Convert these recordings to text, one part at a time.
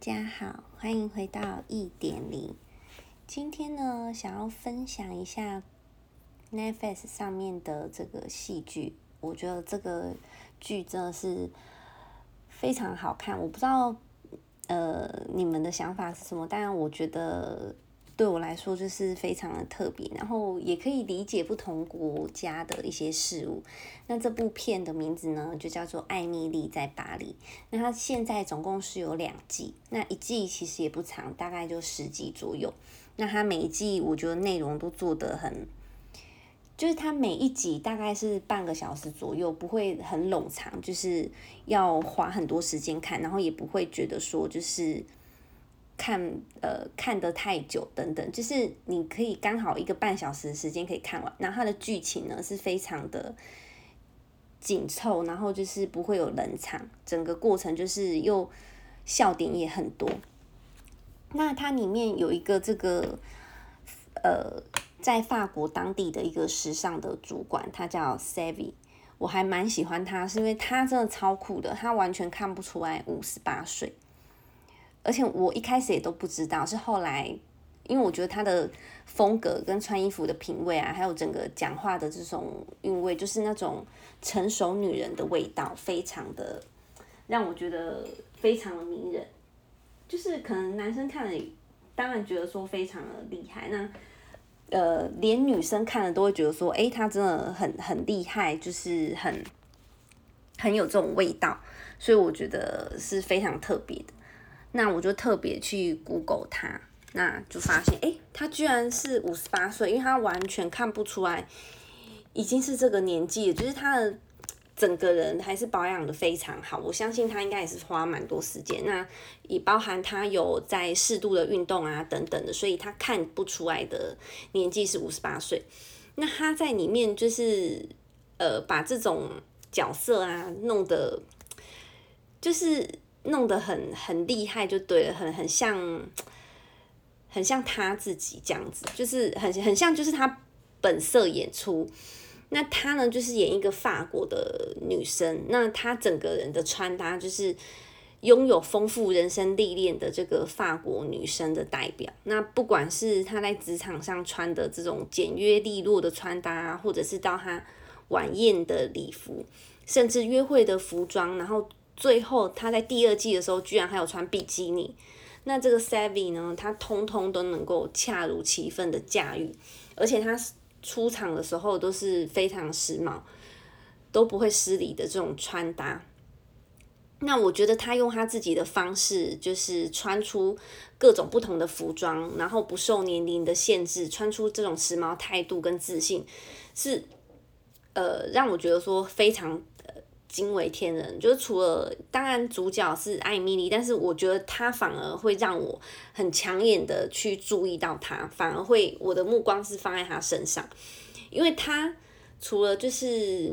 家好，欢迎回到一点零。今天呢，想要分享一下 Netflix 上面的这个戏剧。我觉得这个剧真的是非常好看。我不知道呃你们的想法是什么，但我觉得。对我来说就是非常的特别，然后也可以理解不同国家的一些事物。那这部片的名字呢，就叫做《艾蜜莉在巴黎》。那它现在总共是有两季，那一季其实也不长，大概就十集左右。那它每一季我觉得内容都做得很，就是它每一集大概是半个小时左右，不会很冗长，就是要花很多时间看，然后也不会觉得说就是。看呃看得太久等等，就是你可以刚好一个半小时的时间可以看完。那它的剧情呢是非常的紧凑，然后就是不会有冷场，整个过程就是又笑点也很多。那它里面有一个这个呃在法国当地的一个时尚的主管，他叫 Savvy，我还蛮喜欢他，是因为他真的超酷的，他完全看不出来五十八岁。而且我一开始也都不知道，是后来，因为我觉得他的风格跟穿衣服的品味啊，还有整个讲话的这种韵味，就是那种成熟女人的味道，非常的让我觉得非常的迷人。就是可能男生看了，当然觉得说非常的厉害，那呃，连女生看了都会觉得说，诶，他真的很很厉害，就是很很有这种味道，所以我觉得是非常特别的。那我就特别去 Google 他，那就发现，诶，他居然是五十八岁，因为他完全看不出来已经是这个年纪，就是他的整个人还是保养得非常好。我相信他应该也是花蛮多时间，那也包含他有在适度的运动啊等等的，所以他看不出来的年纪是五十八岁。那他在里面就是呃把这种角色啊弄得就是。弄得很很厉害就对了，很很像，很像他自己这样子，就是很很像就是他本色演出。那他呢，就是演一个法国的女生，那她整个人的穿搭就是拥有丰富人生历练的这个法国女生的代表。那不管是她在职场上穿的这种简约利落的穿搭，或者是到她晚宴的礼服，甚至约会的服装，然后。最后，他在第二季的时候居然还有穿比基尼，那这个 Savvy 呢，他通通都能够恰如其分的驾驭，而且他出场的时候都是非常时髦，都不会失礼的这种穿搭。那我觉得他用他自己的方式，就是穿出各种不同的服装，然后不受年龄的限制，穿出这种时髦态度跟自信，是呃让我觉得说非常。惊为天人，就是除了当然主角是艾米丽，但是我觉得她反而会让我很抢眼的去注意到她，反而会我的目光是放在她身上，因为她除了就是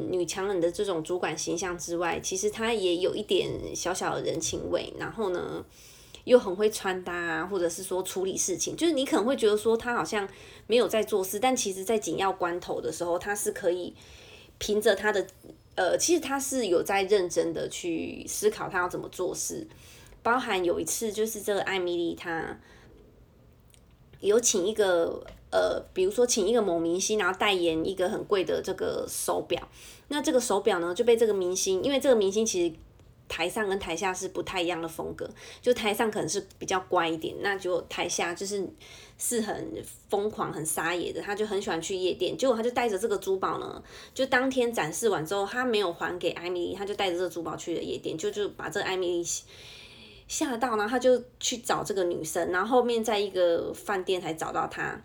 女强人的这种主管形象之外，其实她也有一点小小的人情味，然后呢又很会穿搭啊，或者是说处理事情，就是你可能会觉得说她好像没有在做事，但其实在紧要关头的时候，她是可以凭着她的。呃，其实他是有在认真的去思考他要怎么做事，包含有一次就是这个艾米丽她有请一个呃，比如说请一个某明星，然后代言一个很贵的这个手表，那这个手表呢就被这个明星，因为这个明星其实。台上跟台下是不太一样的风格，就台上可能是比较乖一点，那就台下就是是很疯狂、很撒野的。他就很喜欢去夜店，结果他就带着这个珠宝呢，就当天展示完之后，他没有还给艾米丽，他就带着这个珠宝去了夜店，就就把这个艾米丽吓到，然后他就去找这个女生，然后后面在一个饭店才找到她。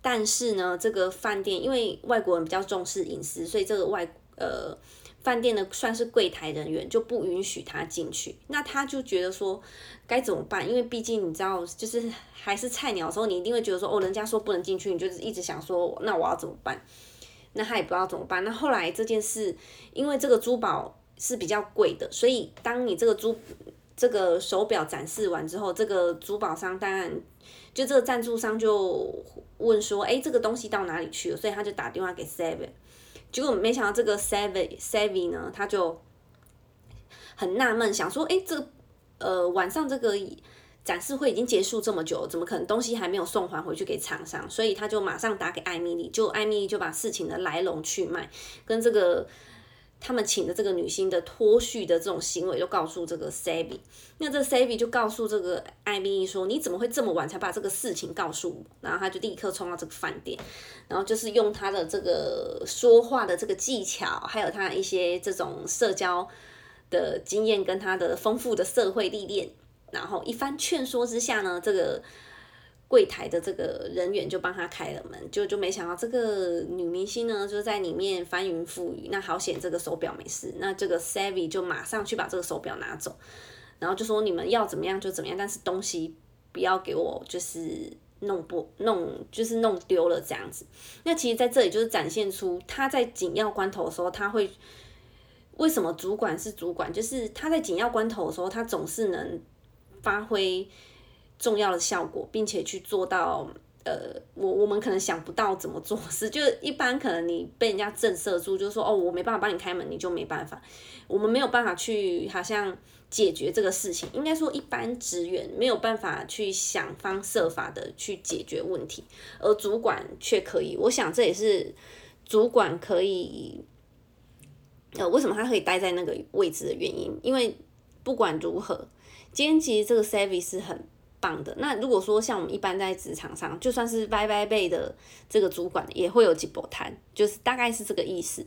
但是呢，这个饭店因为外国人比较重视隐私，所以这个外呃。饭店的算是柜台人员就不允许他进去，那他就觉得说该怎么办？因为毕竟你知道，就是还是菜鸟的时候，你一定会觉得说哦，人家说不能进去，你就是一直想说那我要怎么办？那他也不知道怎么办。那后来这件事，因为这个珠宝是比较贵的，所以当你这个珠这个手表展示完之后，这个珠宝商当然就这个赞助商就问说，哎，这个东西到哪里去了？所以他就打电话给 Seven。结果没想到这个 Savvy Savvy 呢，他就很纳闷，想说，哎，这个呃晚上这个展示会已经结束这么久，怎么可能东西还没有送还回去给厂商？所以他就马上打给艾米丽，就艾米丽就把事情的来龙去脉跟这个。他们请的这个女星的脱序的这种行为，就告诉这个 Savvy，那这 Savvy 就告诉这个艾米丽说：“你怎么会这么晚才把这个事情告诉我？”然后他就立刻冲到这个饭店，然后就是用他的这个说话的这个技巧，还有他一些这种社交的经验跟他的丰富的社会历练，然后一番劝说之下呢，这个。柜台的这个人员就帮他开了门，就就没想到这个女明星呢，就在里面翻云覆雨。那好险，这个手表没事。那这个 Savvy 就马上去把这个手表拿走，然后就说你们要怎么样就怎么样，但是东西不要给我就是弄不弄，就是弄丢了这样子。那其实在这里就是展现出他在紧要关头的时候，他会为什么主管是主管，就是他在紧要关头的时候，他总是能发挥。重要的效果，并且去做到，呃，我我们可能想不到怎么做事，就是一般可能你被人家震慑住，就是说哦，我没办法帮你开门，你就没办法，我们没有办法去好像解决这个事情，应该说一般职员没有办法去想方设法的去解决问题，而主管却可以，我想这也是主管可以，呃，为什么他可以待在那个位置的原因，因为不管如何，今天其实这个 service 是很。棒的。那如果说像我们一般在职场上，就算是拜拜辈的这个主管，也会有几波摊，就是大概是这个意思。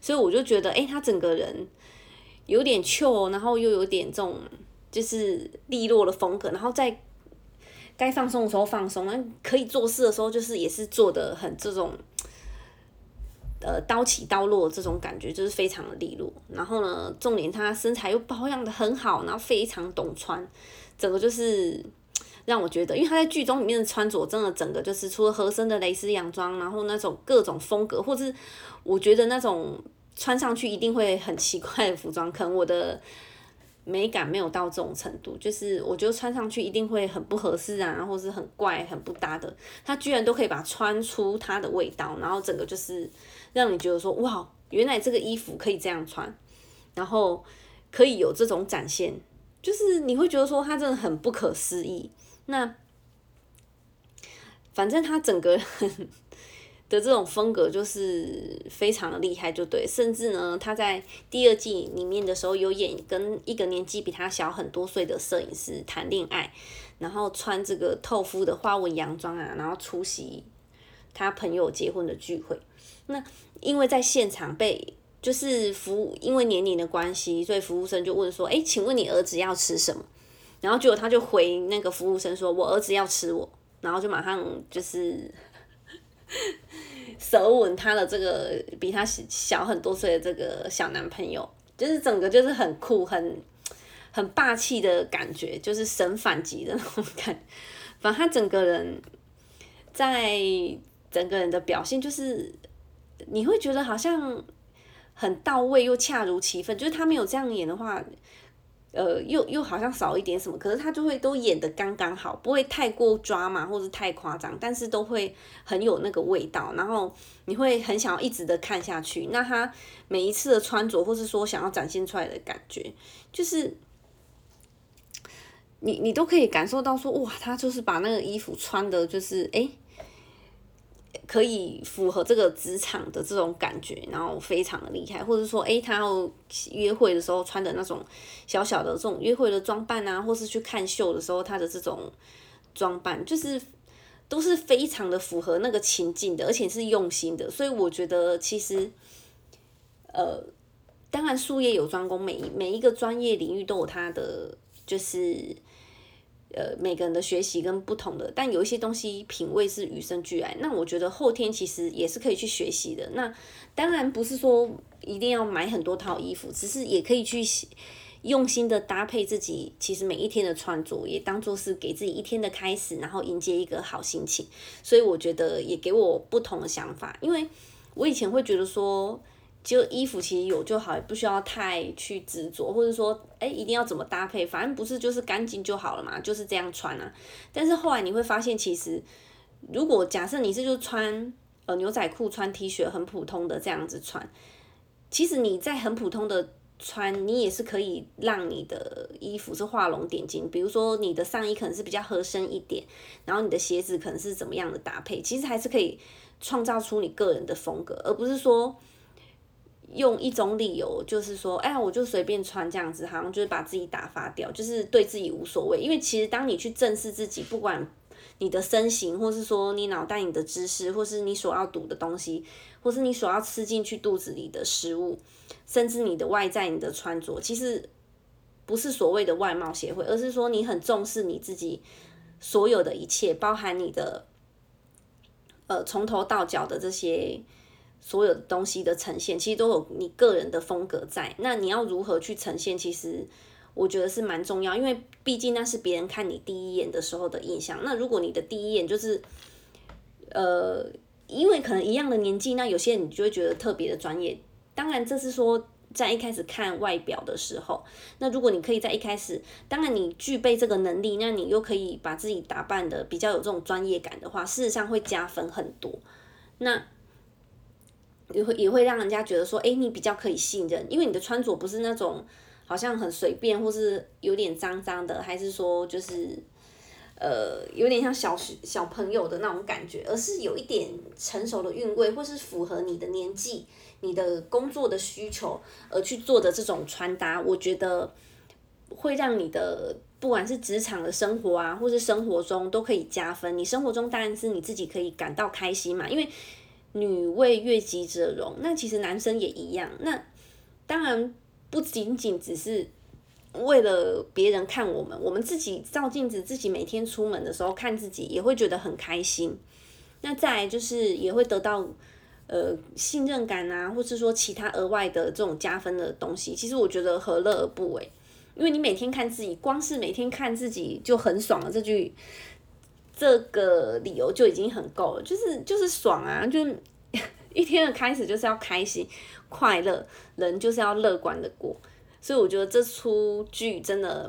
所以我就觉得，哎、他整个人有点 chill，然后又有点这种就是利落的风格，然后在该放松的时候放松，可以做事的时候，就是也是做得很这种呃刀起刀落这种感觉，就是非常的利落。然后呢，重点他身材又保养得很好，然后非常懂穿，整个就是。让我觉得，因为他在剧中里面的穿着，真的整个就是除了合身的蕾丝洋装，然后那种各种风格，或是我觉得那种穿上去一定会很奇怪的服装，可能我的美感没有到这种程度，就是我觉得穿上去一定会很不合适啊，或是很怪、很不搭的，他居然都可以把穿出它的味道，然后整个就是让你觉得说，哇，原来这个衣服可以这样穿，然后可以有这种展现，就是你会觉得说，他真的很不可思议。那反正他整个 的这种风格就是非常的厉害，就对。甚至呢，他在第二季里面的时候有演跟一个年纪比他小很多岁的摄影师谈恋爱，然后穿这个透肤的花纹洋装啊，然后出席他朋友结婚的聚会。那因为在现场被就是服务，因为年龄的关系，所以服务生就问说：“哎，请问你儿子要吃什么？”然后结果他就回那个服务生说：“我儿子要吃我。”然后就马上就是 舌吻他的这个比他小很多岁的这个小男朋友，就是整个就是很酷、很很霸气的感觉，就是神反击的那种感觉。反正他整个人在整个人的表现，就是你会觉得好像很到位又恰如其分。就是他没有这样演的话。呃，又又好像少一点什么，可是他就会都演得刚刚好，不会太过抓马或是太夸张，但是都会很有那个味道，然后你会很想要一直的看下去。那他每一次的穿着，或是说想要展现出来的感觉，就是你你都可以感受到说，哇，他就是把那个衣服穿的，就是诶。可以符合这个职场的这种感觉，然后非常的厉害，或者说，诶，他要约会的时候穿的那种小小的这种约会的装扮啊，或是去看秀的时候，他的这种装扮，就是都是非常的符合那个情境的，而且是用心的。所以我觉得，其实，呃，当然术业有专攻，每一每一个专业领域都有它的就是。呃，每个人的学习跟不同的，但有一些东西品味是与生俱来。那我觉得后天其实也是可以去学习的。那当然不是说一定要买很多套衣服，只是也可以去用心的搭配自己。其实每一天的穿着也当做是给自己一天的开始，然后迎接一个好心情。所以我觉得也给我不同的想法，因为我以前会觉得说。就衣服其实有就好，也不需要太去执着，或者说，哎、一定要怎么搭配，反正不是就是干净就好了嘛，就是这样穿啊。但是后来你会发现，其实如果假设你是就穿呃牛仔裤、穿 T 恤，很普通的这样子穿，其实你在很普通的穿，你也是可以让你的衣服是画龙点睛。比如说你的上衣可能是比较合身一点，然后你的鞋子可能是怎么样的搭配，其实还是可以创造出你个人的风格，而不是说用一种理由，就是说，哎呀，我就随便穿这样子，好像就是把自己打发掉，就是对自己无所谓。因为其实当你去正视自己，不管你的身形，或是说你脑袋里的知识，或是你所要读的东西，或是你所要吃进去肚子里的食物，甚至你的外在、你的穿着，其实不是所谓的外貌协会，而是说你很重视你自己所有的一切，包含你的呃从头到脚的这些所有东西的呈现，其实都有你个人的风格在。那你要如何去呈现？其实。我觉得是蛮重要，因为毕竟那是别人看你第一眼的时候的印象。那如果你的第一眼就是，呃，因为可能一样的年纪，那有些人你就会觉得特别的专业。当然，这是说在一开始看外表的时候。那如果你可以在一开始，当然你具备这个能力，那你又可以把自己打扮得比较有这种专业感的话，事实上会加分很多。那也会也会让人家觉得说，哎，你比较可以信任，因为你的穿着不是那种。好像很随便，或是有点脏脏的，还是说就是，呃，有点像小小朋友的那种感觉，而是有一点成熟的韵味，或是符合你的年纪、你的工作的需求而去做的这种穿搭，我觉得会让你的不管是职场的生活啊，或是生活中都可以加分。你生活中当然是你自己可以感到开心嘛，因为女为悦己者容，那其实男生也一样。那当然。不仅仅只是为了别人看我们，我们自己照镜子，自己每天出门的时候看自己，也会觉得很开心。那再来就是也会得到呃信任感啊，或是说其他额外的这种加分的东西。其实我觉得何乐而不为？因为你每天看自己，光是每天看自己就很爽了。这句这个理由就已经很够了，就是就是爽啊，就是 一天的开始就是要开心。快乐，人就是要乐观的过，所以我觉得这出剧真的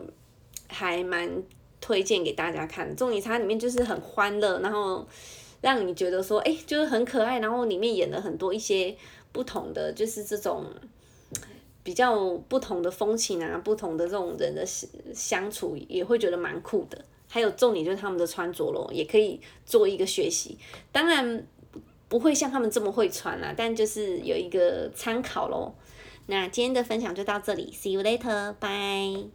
还蛮推荐给大家看。重点它里面就是很欢乐，然后让你觉得说，哎，就是很可爱，然后里面演了很多一些不同的，就是这种比较不同的风情啊，不同的这种人的相处，也会觉得蛮酷的。还有重点就是他们的穿着咯，也可以做一个学习。当然。不会像他们这么会穿啦，但就是有一个参考咯。那今天的分享就到这里，See you later，bye。